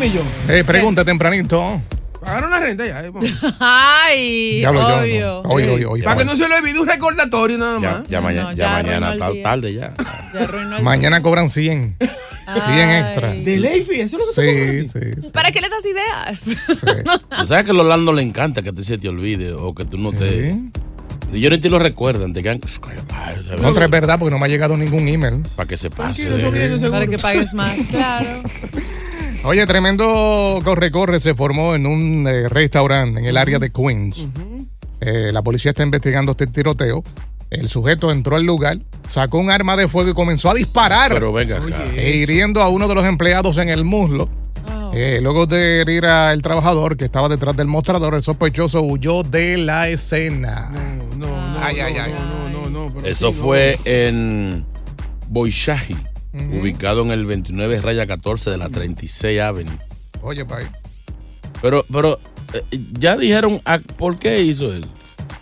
millón. Eh, pregunta tempranito. Pagaron la renta ya. eh. Ay, yo obvio. no. Oye. Para que no se le olvide un recordatorio nada Ya, más. ya, mañana, No, ya ya mañana día. tarde ya. Ya Mañana cobran 100. 100 extra. De ley, fee, eso es lo que Sí, sí, sí. ¿Para qué le das ideas? sí. Tú sabes que a los Orlando le encanta que te se te olvide o que tú no te. Y Yo ni te lo recuerdan, te quedan. Contra es verdad porque no me ha llegado ningún email. Para que se pase. Tranquilo. Para que pagues más, claro. Oye, tremendo corre-corre se formó en un eh, restaurante en el área de Queens. Eh, la policía está investigando este tiroteo. El sujeto entró al lugar, sacó un arma de fuego y comenzó a disparar, Pero venga acá. eh, hiriendo a uno de los empleados en el muslo. Eh, luego de herir al trabajador que estaba detrás del mostrador, el sospechoso huyó de la escena. No, no, no. Ay, no, ay, ay. No, no, no, Eso sí, no. fue en Boishahi, ubicado en el 29 raya 14 de la 36 Avenue. Oye, pay. Pero, pero, eh, ya dijeron a- por qué hizo eso.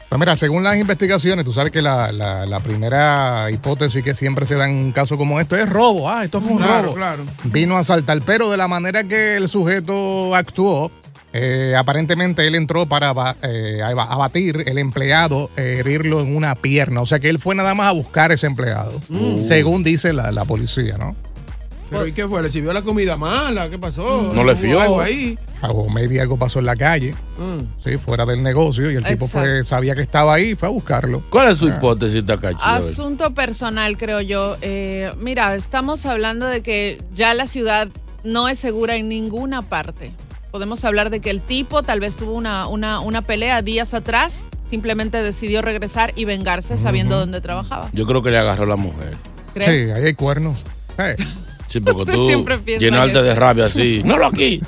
Pues mira, según las investigaciones, tú sabes que la, la- la primera hipótesis que siempre se da en un caso como esto es robo. Ah, esto fue un Claro, robo. claro. Vino a asaltar, pero de la manera que el sujeto actuó, eh, aparentemente él entró para aba- eh, abatir el empleado, eh, herirlo en una pierna. O sea que él fue nada más a buscar ese empleado, según dice la, la policía, ¿no? Pero ¿y qué fue? ¿Recibió la comida mala? ¿Qué pasó? No le ¿Hubo fió. algo ahí? O maybe algo pasó en la calle, Mm. sí, fuera del negocio, y el tipo fue, sabía que estaba ahí y fue a buscarlo. ¿Cuál es su hipótesis, Takachi? Asunto personal, creo yo. Eh, mira, estamos hablando de que ya la ciudad no es segura en ninguna parte. Podemos hablar de que el tipo tal vez tuvo una, una, una pelea días atrás, simplemente decidió regresar y vengarse sabiendo dónde trabajaba. Yo creo que le agarró la mujer. ¿Crees? Sí, ahí hay cuernos. Eh, Sí, porque Usted tú llenarte en de rabia así. No lo aquí.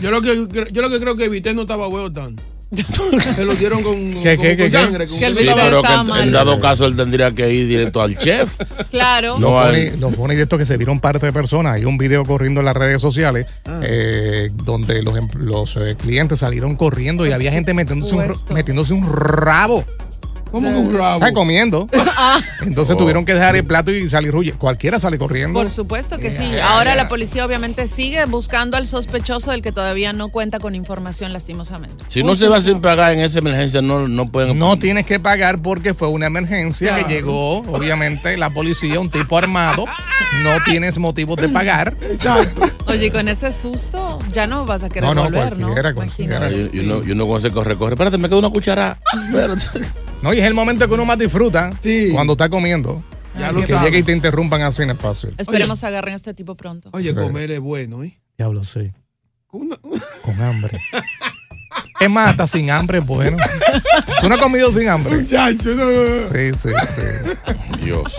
Yo lo que, yo lo que creo que Vité no estaba huevo tan. Se lo dieron con, ¿Qué, con- qué, con qué, qué? sangre. con- Que el Sí, pero que en, dado caso él tendría que ir directo al chef. Claro. No, Lo al- funny, lo funny de esto es que se vieron parte de personas. Hay un video corriendo en las redes sociales Ah. eh, donde los, em- los eh, clientes salieron corriendo y había gente metiéndose un, metiéndose un rabo. ¿Cómo que un rabo? ¿sabes? Comiendo. Ah. Entonces Oh. tuvieron que dejar el plato y salir huye. Cualquiera sale corriendo. Por supuesto que sí. Ahora la policía obviamente sigue buscando al sospechoso del que todavía no cuenta con información lastimosamente. Si no se va sin pagar en esa emergencia, no, no pueden. No tienes que pagar porque fue una emergencia Claro. que llegó, obviamente, la policía, un tipo armado. No tienes motivos de pagar. Exacto. Oye, y con ese susto ya no vas a querer No, no, volver, ¿no? cualquiera, cualquiera. Y, y uno, y uno con ese corre, corre. Espérate, me queda una cuchara. Espérate. No, y es el momento que uno más disfruta Sí. cuando está comiendo. Ya lo que llegue y te interrumpan así en espacio. Esperemos agarren a este tipo pronto. Oye, Sí. comer es bueno, ¿eh? Diablo, sí. Una- Con hambre. Es más, hasta sin hambre es bueno. ¿Tú no has comido sin hambre? Muchacho, no, no, no. Sí, sí, sí. Dios.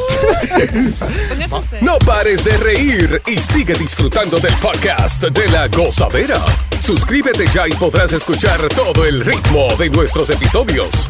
No pares de reír y sigue disfrutando del podcast de la gozadera. Suscríbete ya y podrás escuchar todo el ritmo de nuestros episodios.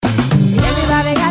Everybody got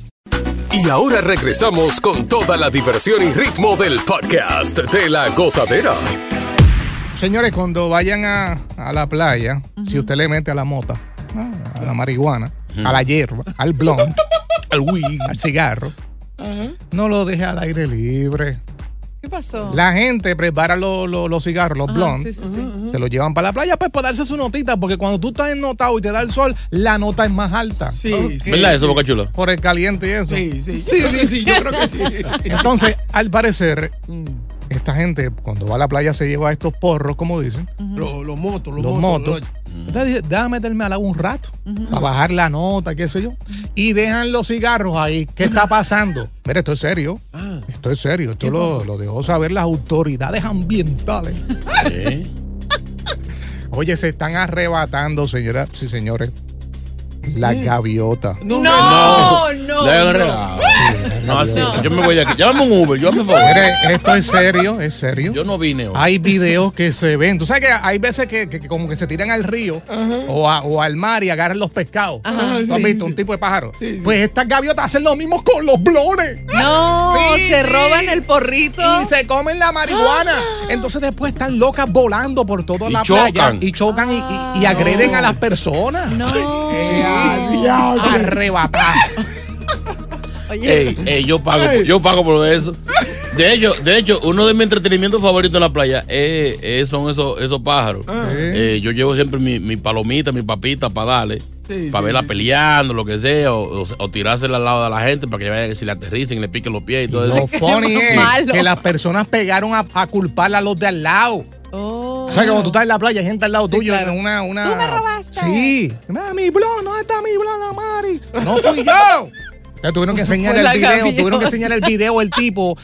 Y ahora regresamos con toda la diversión y ritmo del podcast de la gozadera. Señores, cuando vayan a, a la playa, si usted le mete a la mota, ¿no? a la marihuana, a la hierba, al blunt, al weed, al cigarro, no lo deje al aire libre. ¿Qué pasó? La gente prepara los los- los cigarros, los blondes, sí, sí, sí. se los llevan para la playa pues para darse su notita, porque cuando tú estás ennotado y te da el sol, la nota es más alta. Sí, sí. ¿Verdad eso, Boca Chula? Por el caliente y eso. Sí, sí, sí, sí, sí, yo creo que sí. Entonces, al parecer, esta gente cuando va a la playa se lleva estos porros, como dicen, Los, los motos, los, los motos. Entonces dice, déjame meterme al agua un rato para bajar la nota, qué sé yo. Y dejan los cigarros ahí. ¿Qué está pasando? Mira, esto es serio. Ah. Esto es serio. Esto lo, lo dejó saber las autoridades ambientales. Oye, se están arrebatando, señoras y señores, las gaviotas. No, no, no. Le hagan regalo. No, así, yo me voy de aquí. Llámame un Uber, yo me favor. Mire, esto es serio, es serio. Yo no vine hoy. Hay videos que se ven. Tú sabes que hay veces que, que- que como que se tiran al río o, a- o al mar y agarran los pescados. Ajá. ¿Tú has Sí, visto? Un tipo de pájaro. Pues estas gaviotas hacen lo mismo con los blones. No, Sí, se sí. roban el porrito. Y se comen la marihuana. Entonces después están locas volando por toda Y la chocan. playa y chocan y, y- y agreden a las personas. No. Arrebatar. Oye, Ey, ey, yo pago, yo pago por eso. De hecho, de hecho, uno de mis entretenimientos favoritos en la playa es- es- son esos, esos pájaros. Eh, yo llevo siempre mi, mi palomita, mi papita para darle. Sí, para sí, verla sí. peleando, lo que sea, o, o, o tirársela al lado de la gente para que vayan, que si le aterricen, le piquen los pies y todo Lo eso. funny es malo. que las personas pegaron a, a culpar a los de al lado. O sea, que cuando tú estás en la playa, hay gente al lado Sí, tuyo claro. en una, una. Tú me robaste. Sí. Mira, mi blon, ¿dónde está mi blon, Mari? No fui yo. Ya tuvieron que enseñar el video, gaviota. tuvieron que enseñar el video el tipo.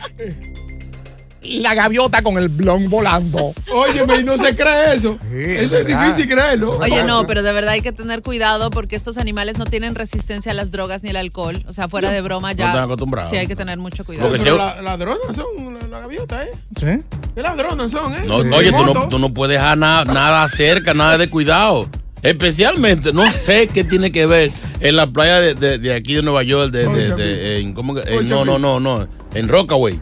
La gaviota con el blon volando. Oye, y no se cree eso. Sí, eso es verdad. difícil creerlo. Oye, no, pero de verdad hay que tener cuidado porque estos animales no tienen resistencia a las drogas ni al alcohol. O sea, fuera de broma ya. están acostumbrados. Sí, hay que tener mucho cuidado. Porque Pero la- ladronas son, gaviota, ¿eh? Sí. ¿Qué ladronas son, eh? No, Sí. Oye, tú no, tú no puedes dejar na- nada cerca, nada de cuidado. Especialmente, no sé qué tiene que ver en la playa de, de- de aquí de Nueva York, de, de- de- en, ¿cómo Oye, no, no, no, no, en Rockaway.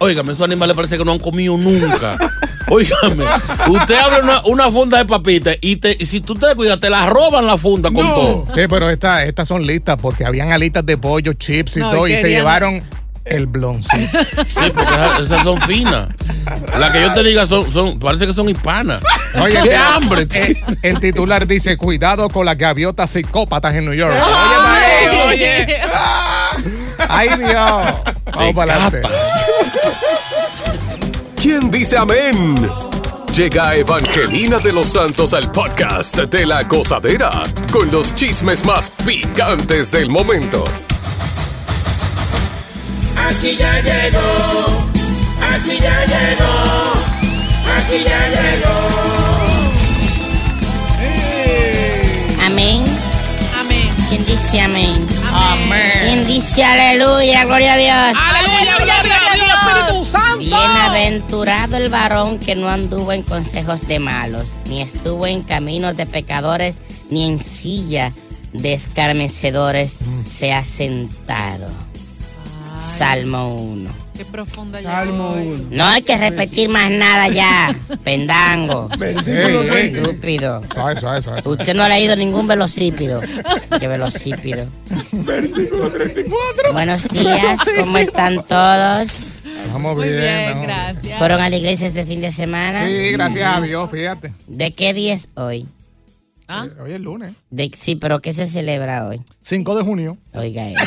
Óigame, esos animales parece que no han comido nunca. Óigame, usted abre una, una funda de papitas y, te, y si tú te cuidas, te la roban la funda con No. todo. Sí, pero esta- estas son listas porque habían alitas de pollo, chips y No, todo, y se llevaron el bloncito. Sí, porque esas, esas son finas. Las que yo te diga son, son parece que son hispanas. Oye, ¡Qué hambre! el, chico! el titular dice: Cuidado con las gaviotas psicópatas en New York. Oye, Ay. Mario, oye. Ay, Dios. Vamos para adelante. ¿Quién dice amén? Llega Evangelina de los Santos al podcast de la gozadera con los chismes más picantes del momento. Aquí ya llegó, aquí ya llegó, aquí ya llegó. Amén. Amén. ¿Quién dice amén? Amén. ¿Quién dice aleluya? Gloria a Dios. ¡Aleluya, gloria a Dios, Espíritu Santo! Bienaventurado el varón que no anduvo en consejos de malos, ni estuvo en caminos de pecadores, ni en silla de escarnecedores se ha sentado. Salmo 1. Qué profunda Salmo llegó hoy. 1. No hay que repetir más nada ya, pendango. Versículo Ey, 30. Estúpido. Usted no ha leído ningún velocípido. ¿Qué velocípido? Versículo 34. Buenos días, ¿cómo están todos? Vamos Muy bien. gracias. ¿Fueron a la iglesia este fin de semana? Sí, gracias a Dios, fíjate. ¿De qué día es hoy? ¿Ah? Hoy es lunes. De, sí, pero ¿qué se celebra hoy? 5 de junio. Oiga eso.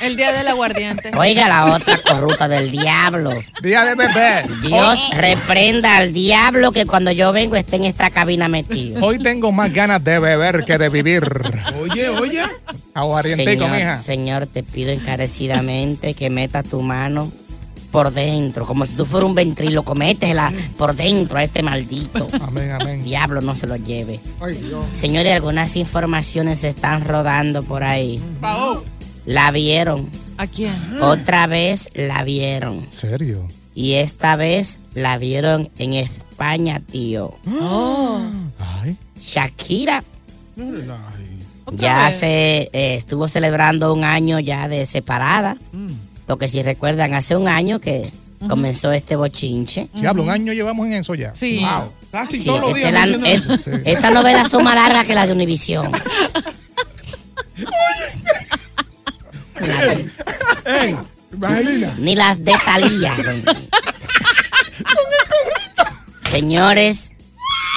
El día del aguardiente. Oiga la otra corrupta del diablo. Día de beber. Dios reprenda al diablo que cuando yo vengo esté en esta cabina metido. Hoy tengo más ganas de beber que de vivir. Oye, oye. Aguardientico, Señor, mija. Señor, te pido encarecidamente que meta tu mano por dentro, como si tú fueras un ventríloco, métela por dentro a este maldito. Amén, amén. Diablo no se lo lleve. Ay, Dios. Señores, algunas informaciones se están rodando por ahí. Pao. La vieron. ¿A quién? Otra vez la vieron. ¿En serio? Y esta vez la vieron en España, tío. Oh. Ay. Shakira No relaje. ¿Otra ya vez? se eh, estuvo celebrando un año ya de separada. Porque si recuerdan, hace un año que comenzó este bochinche. Diablo, un año llevamos en eso ya. Sí. Wow. Casi Sí, todos los este la- Esta novela son más largas que la de Univisión. Ey, Evangelina. Ni las de Talía. son. Señores,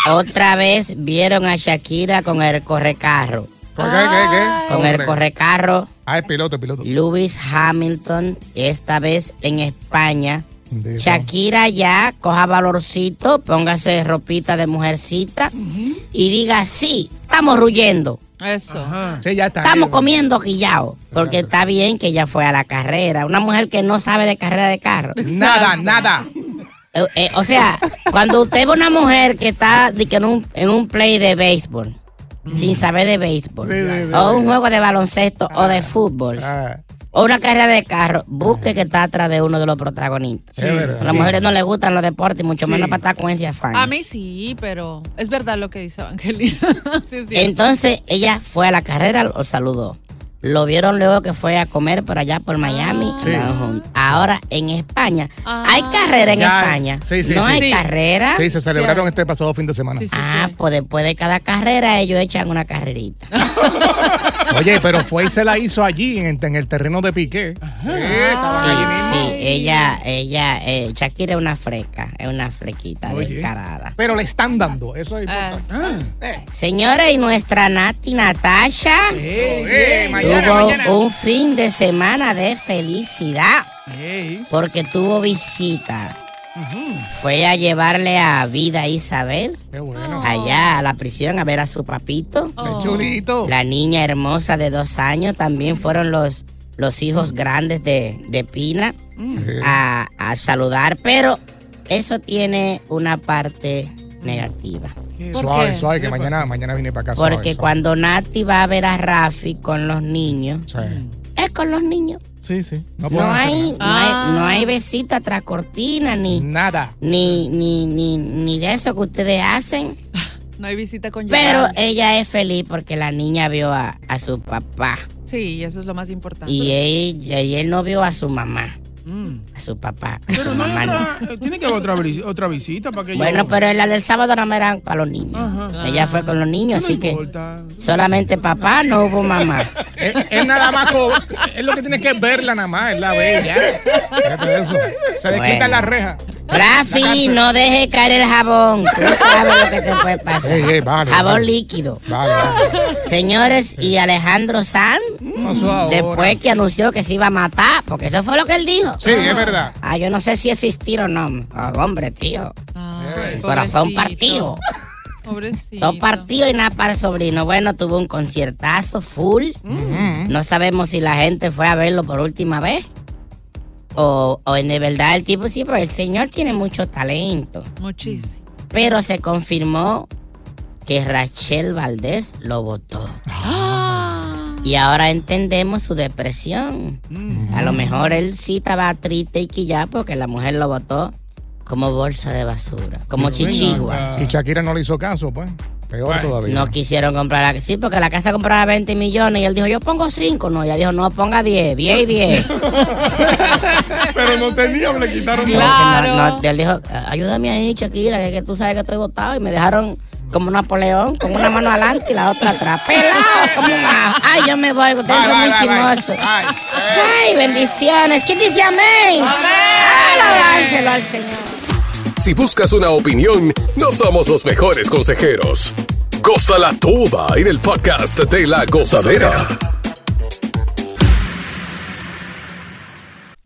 otra vez vieron a Shakira con el correcarro. ¿Por qué? ¿Qué? ¿Qué? Con el correcarro Ah, el piloto, piloto. Lewis Hamilton, esta vez en España. Shakira ya coja valorcito, póngase ropita de mujercita y diga, sí, estamos ruyendo, Eso. Ajá. Sí, ya está. estamos comiendo quillao, porque está bien que ella fue a la carrera. Una mujer que no sabe de carrera de carro. Nada, nada. Eh, eh, o sea, cuando usted ve una mujer que está di que en, un, en un play de béisbol, sin saber de béisbol, Sí, sí, sí, o sí. un juego de baloncesto o de fútbol, Ah, o una carrera de carro, busque que está atrás de uno de los protagonistas. es verdad. A las mujeres no les gustan los deportes, y mucho menos para estar con ese afán. A mí sí, pero es verdad lo que dice Evangelina. sí. Entonces ella fue a la carrera, lo saludó. Lo vieron luego que fue a comer por allá por Miami. Ah. Sí. Ahora en España. Ah. ¿Hay carrera en Ya, España? sí, sí, ¿No sí. hay Sí. carrera? Sí, se celebraron este pasado fin de semana. Sí, sí, Ah, sí. pues después de cada carrera ellos echan una carrerita. Oye, pero fue y se la hizo allí, en, en el terreno de Piqué. Sí, estaban Sí, ella, ella, eh, Shakira es una freca, es una frequita Oye. descarada. Pero le están dando, eso es Ah. importante. Ah. Eh, Señores, y nuestra Nati Natasha eh, mañana, tuvo mañana. un fin de semana de felicidad porque tuvo visita. Fue a llevarle a Vida Isabel Qué bueno. allá a la prisión a ver a su papito. Oh. chulito. La niña hermosa de dos años también fueron los, los hijos grandes de, de Pina Eh, a, a saludar, pero eso tiene una parte negativa. ¿Por Suave, qué? suave, que ¿Qué mañana, mañana vine para acá. Porque suave, suave. cuando Nati va a ver a Rafi con los niños, Sí, es con los niños. sí. sí. No, hay, no Ah. hay, no hay besita tras cortina, ni, nada. ni, ni, ni, ni de eso que ustedes hacen. No hay visita con Pero ella es feliz porque la niña vio a, a su papá Sí, eso es lo más importante. y él, y él no vio a su mamá, Mm. a su papá, a Pero su no mamá. no. otra- tiene que haber otra, otra visita para que Bueno, yo... pero la del sábado no me eran para los niños. Ajá. Ella fue con los niños, No así que solamente papá, no hubo mamá. Es, es nada más, es lo que tienes que verla nada más, es la bella. Eso. Se le Bueno. quita la reja. Rafi, no deje caer el jabón. Tú sabes lo que te puede pasar. Ey, ey, vale, jabón vale. líquido. Vale, vale. Señores, y Alejandro Sanz, Pasó ahora. después que anunció que se iba a matar, porque eso fue lo que él dijo. Sí, es verdad. Ah, yo no sé si existir o no. Ah, hombre, tío. Ay, Corazón partido. Pobrecito. Dos partidos y nada para el sobrino. Bueno, tuvo un conciertazo full. No sabemos si la gente fue a verlo por última vez. O, o en de verdad el tipo sí, pero el señor tiene mucho talento. Muchísimo. Pero se confirmó que Rachel Valdés lo votó. Y ahora entendemos su depresión. A lo mejor él sí estaba triste y quillado porque la mujer lo votó como bolsa de basura, como chichigua. Y Shakira no le hizo caso, pues. Peor todavía. No quisieron comprar la Sí, porque la casa compraba 20 millones y él dijo, yo pongo 5. No, ella dijo, no, ponga 10, 10 y 10. Pero no teníamos, le quitaron No, no, él dijo, ayúdame ahí, Shakira, que, que tú sabes que estoy votado. Y me dejaron como Napoleón, con una mano adelante y la otra atrás. Pelado, como una... Ay, yo me voy, ustedes son muy chismosos. Ay, bendiciones. ¿Quién dice amén? Amén. dárselo al Señor. Si buscas una opinión, no somos los mejores consejeros. Gózala toda en el podcast de La Gozadera.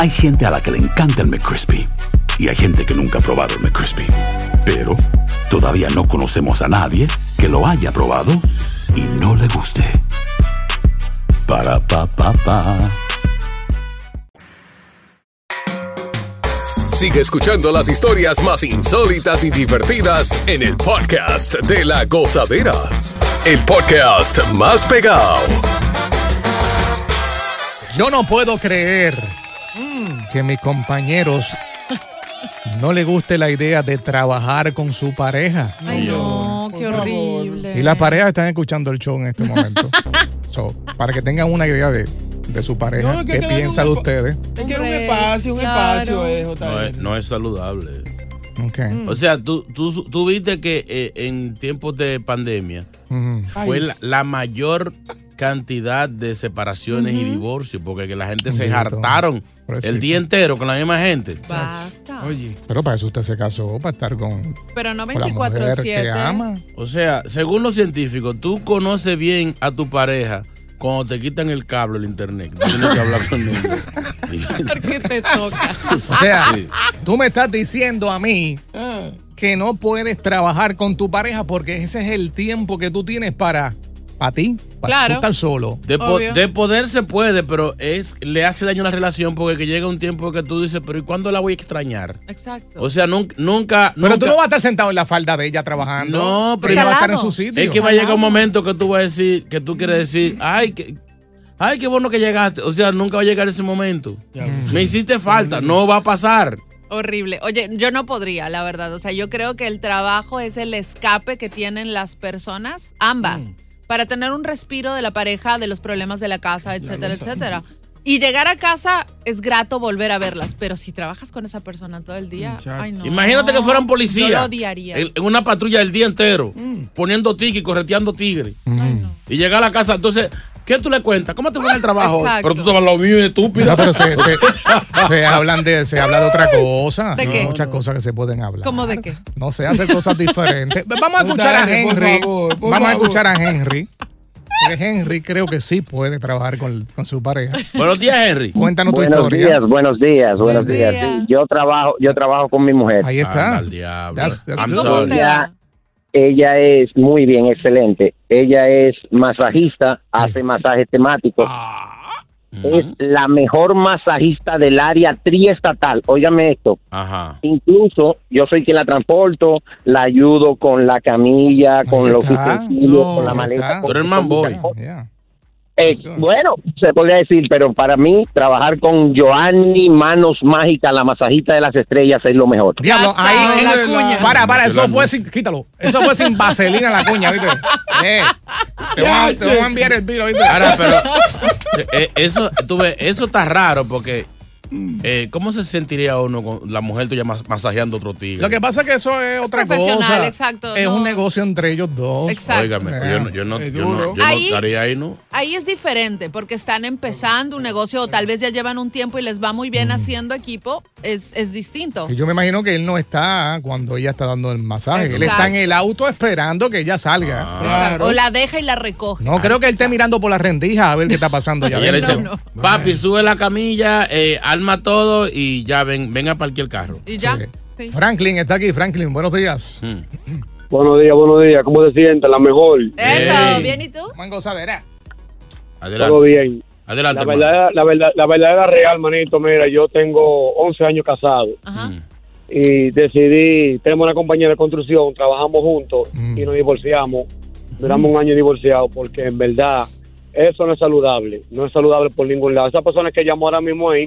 Hay gente a la que le encanta el McCrispy y hay gente que nunca ha probado el McCrispy. Pero todavía no conocemos a nadie que lo haya probado y no le guste. Para pa pa pa. Sigue escuchando las historias más insólitas y divertidas en el podcast de La Gozadera. El podcast más pegado. Yo no puedo creer que mis compañeros no le guste la idea de trabajar con su pareja. Ay, no, qué horrible. Y las parejas están escuchando el show en este momento. So, para que tengan una idea de, de su pareja, No, qué piensa de ustedes. Es que era un espacio, un espacio, eh, No es, no es saludable. Ok. O sea, tú, tú, tú viste que eh, en tiempos de pandemia fue la, la mayor cantidad de separaciones y divorcios porque que la gente se hartaron Pobrecito. el día entero con la misma gente. Basta. Oye. Pero para eso usted se casó, para estar con, Pero no con la mujer que 24-7. ama. O sea, según los científicos, tú conoces bien a tu pareja cuando te quitan el cable del internet. Tú tienes que hablar con ellos. Porque te toca. O sea, Sí. tú me estás diciendo a mí Ah. que no puedes trabajar con tu pareja porque ese es el tiempo que tú tienes para, para ti, para Claro. tú estar solo. De, po- Obvio. de poder se puede, pero es le hace daño a la relación porque que llega un tiempo que tú dices, pero ¿y cuándo la voy a extrañar? Exacto. O sea, nunca, nunca. Pero tú no vas a estar sentado en la falda de ella trabajando. No, pero ella va a estar en su sitio. Es que va a llegar un momento que tú vas a decir, que tú quieres decir, ay, que, ay, qué bueno que llegaste. O sea, nunca va a llegar ese momento. Me hiciste falta, no va a pasar. Horrible. Oye, yo no podría, la verdad. O sea, yo creo que el trabajo es el escape que tienen las personas, ambas, Mm. Para tener un respiro de la pareja, de los problemas de la casa, etcétera, etcétera. Y llegar a casa es grato volver a verlas, pero si trabajas con esa persona todo el día, ay no. Imagínate que fueran Yo policías. lo odiaría. En, en una patrulla el día entero, poniendo tigre y correteando tigre. Y llegar a la casa, entonces, ¿qué tú le cuentas? ¿Cómo te fue en el trabajo? Exacto. Pero tú estabas lo mío, estúpido. No, pero se, se- se hablan de, se habla de otra cosa. ¿De Hay qué? Muchas cosas que se pueden hablar. ¿Cómo de qué? No sé, hacer cosas diferentes. Vamos a escuchar a por Henry. favor, por Vamos a escuchar a Henry. Porque Henry creo que sí puede trabajar con, con su pareja. Buenos días, Henry. Cuéntanos tu Buenos historia. días, buenos días, buenos Buen días. día. Sí, yo trabajo, yo trabajo con mi mujer. Ahí está. Anda al diablo. That's- that's I'm good. sorry. Ella, ella es muy bien, excelente. Ella es masajista, hace masajes temáticos. Es la mejor masajista del área triestatal. Óigame esto. Ajá. Incluso yo soy quien la transporto, la ayudo con la camilla, con los utensilios, No, con la maleta. con- man boy. Yeah. Eh, bueno, se podría decir, pero para mí trabajar con Joanny Manos Mágicas, la masajita de las estrellas, es lo mejor. Diablo, ahí en- la cuña. Para, para, eso fue sin, quítalo. Eso fue sin vaselina la cuña, ¿viste? Eh, te, a, te vamos a enviar el bill, ¿viste? Ahora, pero eh, eso, tú ves, eso está raro porque eh, ¿cómo se sentiría uno con la mujer tuya mas- masajeando otro tigre? Lo que pasa es que eso es otra cosa. exacto, Es no. un negocio entre ellos dos. Exacto. Óigame, yo no, yo no, yo no, yo Ahí- estaría ahí, ¿no? Ahí es diferente porque están empezando un negocio o tal vez ya llevan un tiempo y les va muy bien haciendo equipo. es, es distinto. Y yo me imagino que él no está cuando ella está dando el masaje. Él está en el auto esperando que ella salga. Exacto. O la deja y la recoge. No creo que él esté mirando por la rendija a ver qué está pasando ya. No, papi, sube la camilla, eh, arma todo y ya ven, ven a parquear el carro. Y ya. Franklin está aquí. Franklin, buenos días. Buenos días, buenos días. ¿Cómo se siente? La mejor. Eso, ¿bien y tú? Mangosadera. Adelante. Todo bien. Adelante, La verdad, la verdad, la verdadera real, manito, mira, yo tengo 11 años casado. Y decidí, tenemos una compañía de construcción, trabajamos juntos y nos divorciamos. Duramos un año divorciados porque en verdad eso no es saludable. No es saludable por ningún lado. Esa persona que llamó ahora mismo ahí,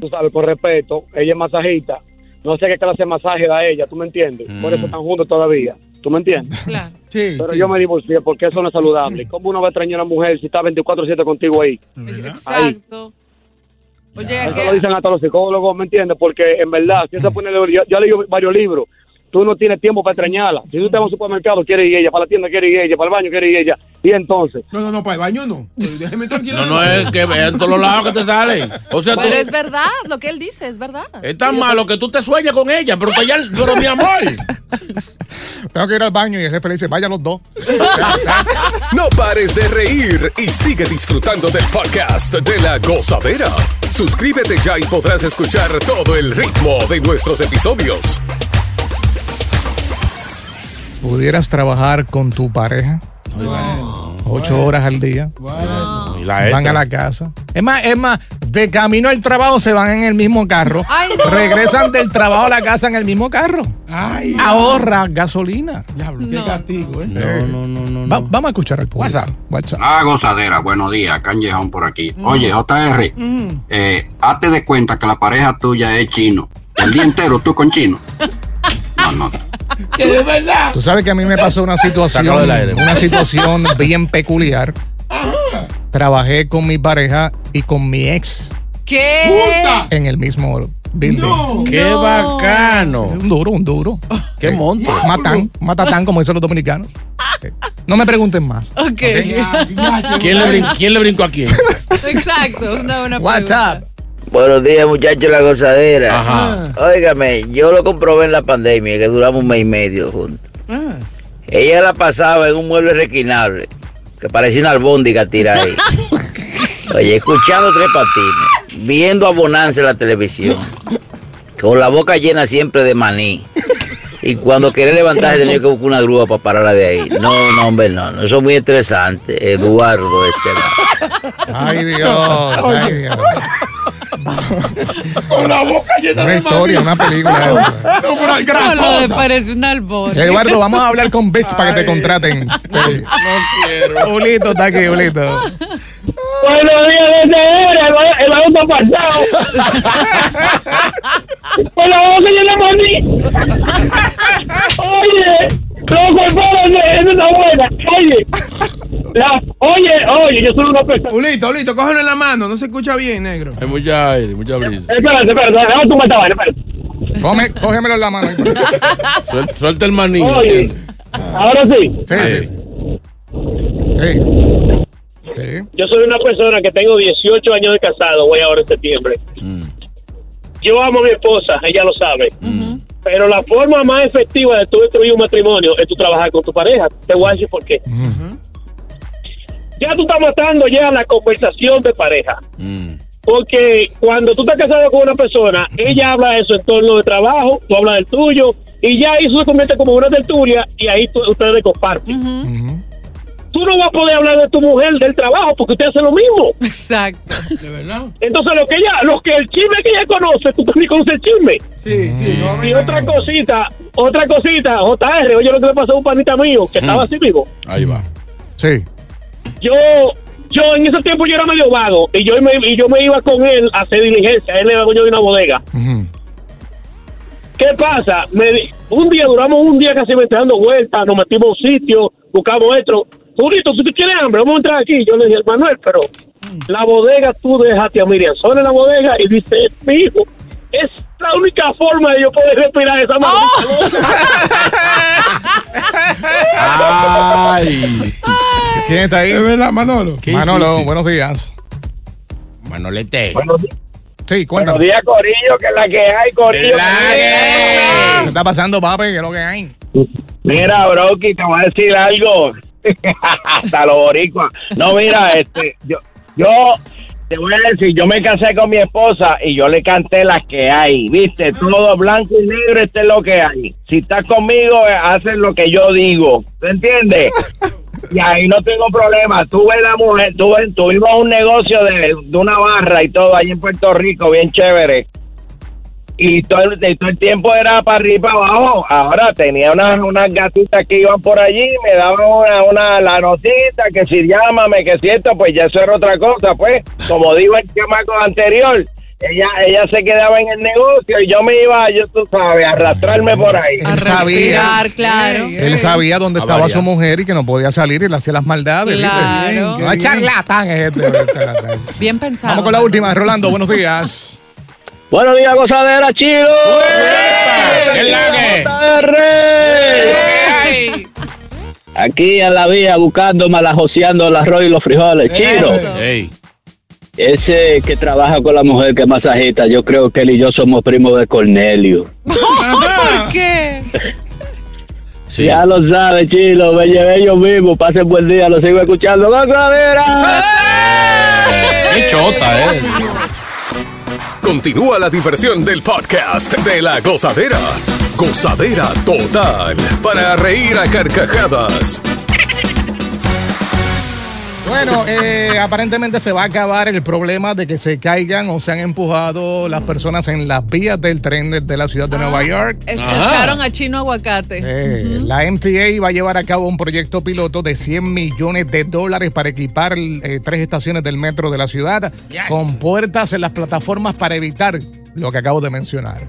tú sabes, con respeto, ella es masajista. No sé qué clase de masaje da ella, ¿tú me entiendes? Por eso están juntos todavía. ¿Tú me entiendes? Claro. Sí, Pero sí. yo me divorcié porque eso no es saludable. ¿Cómo uno va a extrañar a una mujer si está 24-7 contigo ahí? Exacto. Oye, Eso lo dicen hasta los psicólogos, ¿me entiendes? Porque en verdad, si se pone, yo, yo leí varios libros, tú no tienes tiempo para extrañarla. Si tú te vas a un supermercado, quiere ir ella, para la tienda quiere ir ella, para el baño quiere ir ella. Y entonces, No, no, no, para el baño no. Déjeme tranquilo. No, no es que vean todos los lados que te salen. O sea, tú, Pero es verdad, lo que él dice es verdad. es tan malo que tú te sueñas con ella, pero, te ya- pero mi amor. Tengo que ir al baño y el jefe le dice, vaya los dos. No pares de reír y sigue disfrutando del podcast de la gozadera. Suscríbete ya y podrás escuchar todo el ritmo de nuestros episodios. ¿Pudieras trabajar con tu pareja? Ocho horas al día. Y la Van a la casa. Es más, es más, de camino al trabajo se van en el mismo carro. Ay, no. Regresan del trabajo a la casa en el mismo carro. Ay, Ahorra gasolina. diablo, qué castigo, ¿eh? Eh, No, no, no, no. va- vamos a escuchar al público. WhatsApp. WhatsApp. Ah, gozadera, buenos días, Canjejón por aquí. Oye, JR, eh, hazte de cuenta que la pareja tuya es chino. El día entero tú con chino. No, no. Que de verdad. Tú sabes que a mí me pasó una situación, una situación bien peculiar. Trabajé con mi pareja y con mi ex ¿Qué? en el mismo building. No. Qué No. bacano. Un duro, un duro. Qué monstruo. Matan, matatán, como dicen los dominicanos. Eh, No me pregunten más. Ok. ¿Quién le, quién le brincó a quién? Exacto. Una buena WhatsApp. Buenos días, muchachos, la gozadera. Ajá. Óigame, yo lo comprobé en la pandemia, que duramos un mes y medio juntos. Ah. Ella la pasaba en un mueble requinable, que parecía una albóndiga tira ahí. Oye, escuchando tres patines, viendo a Bonanza en la televisión, con la boca llena siempre de maní. Y cuando quería levantarse tenía que buscar una grúa para pararla de ahí. No, no, hombre, no, no. Eso es muy interesante. Eduardo, este. Ay, Dios, ay, Dios. Con la boca llena Una de historia, una película. No, pero No, de grasosa. parece un albor. Eduardo, vamos a hablar con Bits para que te contraten. Sí. Ulito está aquí, Ulito. Buenos días, gozadera, el, el auto pasado. Con la boca llena de maní. Oye, loco, espérate, esa está buena. Oye, la, oye, oye, yo soy una persona. Ulito, Ulito, cógelo en la mano. No se escucha bien, negro. Hay mucha aire, mucha brisa. Espérate, espérate, déjame tu vaina, espérate. Come, cógemelo en la mano. Suel- suelta el maní. Oye, ahora sí. Sí, sí. Sí. Sí. Yo soy una persona que tengo 18 años de casado, voy ahora en septiembre. Mm. Yo amo a mi esposa, ella lo sabe. Pero la forma más efectiva de tú destruir un matrimonio es tú trabajar con tu pareja. Te voy a decir por qué. Ya tú estás matando ya la conversación de pareja. Mm. Porque cuando tú estás casado con una persona, ella habla de su entorno de trabajo, tú hablas del tuyo, y ya eso se convierte como una tertulia, y ahí tú- ustedes comparten. Tú no vas a poder hablar de tu mujer del trabajo porque usted hace lo mismo. Exacto. De verdad. Entonces, lo que ella, lo que el chisme que ella conoce, tú también conoces el chisme. Sí, sí. no, Y otra cosita, otra cosita, JR, oye lo que le pasó a un panita mío que estaba así vivo. Ahí va. Sí. Yo, yo en ese tiempo yo era medio vago y yo me, y yo me iba con él a hacer diligencia. Él era dueño de una bodega. Ujú. ¿Qué pasa? Me un día, duramos un día casi dando vueltas, nos metimos a un sitio, buscamos esto. Julito, si tú tienes hambre, vamos a entrar aquí. Yo le dije, Manuel, pero la bodega tú dejaste a Miriam sola en la bodega y dice, mi hijo, es la única forma de yo poder respirar esa Ay. ¿Quién está ahí? De verdad, Manolo. Qué Manolo, difícil. buenos días. Manolete. Sí, Buenos cuéntanos. días, Corillo, que es la que hay, Corillo. ¿Qué está pasando, papi? ¿Qué es lo que hay? Mira, Broki, te voy a decir algo. Hasta los boricuas. No, mira, este, yo, yo te voy a decir, yo me casé con mi esposa y yo le canté las que hay, ¿viste? Todo blanco y negro, este es lo que hay. Si estás conmigo, eh, haces lo que yo digo. ¿Te entiendes? Y ahí no tengo problema. Tuve la mujer, tuve, tuvimos un negocio de, de una barra y todo ahí en Puerto Rico, bien chévere y todo el, de todo el tiempo era para arriba y para abajo. Ahora tenía unas, unas gatitas que iban por allí, me daban una, una la notita, que si llámame, que si esto, pues ya eso era otra cosa, pues. Como digo el chamaco anterior, ella, ella se quedaba en el negocio y yo me iba, yo tú sabes, a arrastrarme por ahí. Él sabía, claro. él sabía dónde A estaba variar. su mujer y que no podía salir y le hacía las maldades, Claro. ¿viste? No, charlatán es este. charlatán. Bien pensado. Vamos con la última, Rolando, buenos días. Buenos días, gozadera, chido. Aquí en la vía buscando, malajoseando el arroz y los frijoles. Chiro. Ese que trabaja con la mujer que es masajista, yo creo que él y yo somos primos de Cornelio. ¿Por qué? Ya lo sabe, Chilo. Me llevé yo mismo. Pasen buen día. Lo sigo escuchando. ¡Gozadera! Qué chota, eh. Continúa la diversión del podcast de la gozadera. Gozadera total. Para reír a carcajadas. Bueno, eh, aparentemente se va a acabar el problema de que se caigan o se han empujado las personas en las vías del tren de, de la ciudad de Nueva York. Escucharon a Chino Aguacate. Eh, La MTA va a llevar a cabo un proyecto piloto de 100 millones de dólares para equipar eh, tres estaciones del metro de la ciudad con puertas en las plataformas para evitar lo que acabo de mencionar.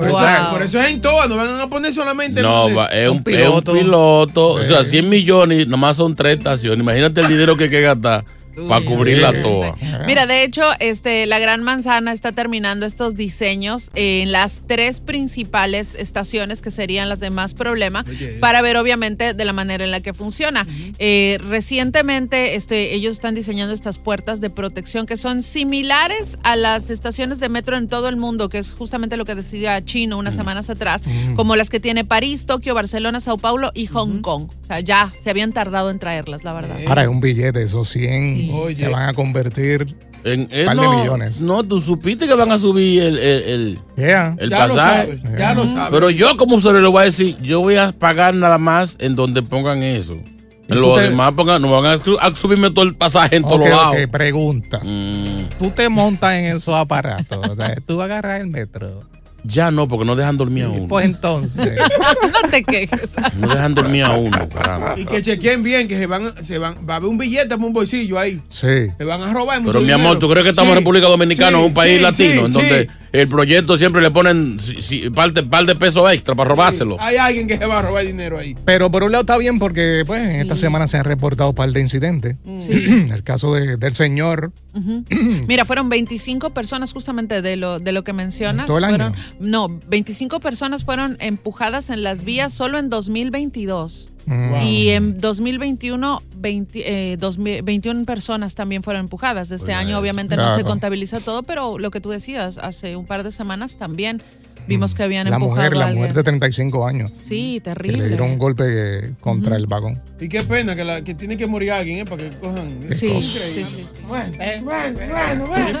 Por, eso, por eso es en todas, no van a poner solamente. No, es, un, es un piloto. O sea, 100 millones, nomás son tres estaciones. Imagínate el dinero que hay que gastar para cubrir la toa. Mira, de hecho, este, la Gran Manzana está terminando estos diseños en las tres principales estaciones que serían las de más problema para ver, obviamente, de la manera en la que funciona. Eh, recientemente, este, ellos están diseñando estas puertas de protección que son similares a las estaciones de metro en todo el mundo, que es justamente lo que decía Chino unas semanas atrás, como las que tiene París, Tokio, Barcelona, Sao Paulo y Hong Kong. O sea, ya se habían tardado en traerlas, la verdad. Ahora es un billete, esos 100 se van a convertir En, un par de millones. No, tú supiste que van a subir el, el, el, Yeah. el Ya lo pasaje. ya lo sabe. Pero yo, como usuario, le voy a decir, yo voy a pagar nada más en donde pongan eso. En tú lo te- demás pongan, no van a, su- a subirme todo el pasaje en todos lados. ok, pregunta. Mm. Tú te montas en esos aparatos, o sea, tú vas a agarrar el metro. Ya no, porque no dejan dormir a uno. Pues entonces. no te quejes. No dejan dormir a uno, caramba. Y que chequen bien, que se van, se van, va a haber un billete por un bolsillo ahí. Sí. Se van a robar mucho Pero mi amor, dinero. ¿tú crees que estamos Sí, en República Dominicana, sí, un país sí, latino, sí, en donde sí. El proyecto siempre le ponen si, par de pesos extra para robárselo? Hay alguien que se va a robar dinero ahí. Pero por un lado está bien porque pues en esta semana se han reportado un par de incidentes. el caso de- del señor. Mira, fueron 25 personas justamente de lo, de lo que mencionas. ¿Todo el año? Fueron- no, 25 personas fueron empujadas en las vías solo en 2022. Mm. Y en 2021, 20, eh, 2000 21 personas también fueron empujadas. Este año obviamente no se contabiliza todo, pero lo que tú decías, hace un par de semanas también vimos que habían La empujado mujer, a la mujer de 35 años. Sí, Que le terrible. dieron un golpe eh, contra el vagón. Y qué pena que, la, que tiene que morir alguien, ¿eh? Para que cojan. Sí, Increíble. sí, sí. Bueno, bueno, bueno, bueno.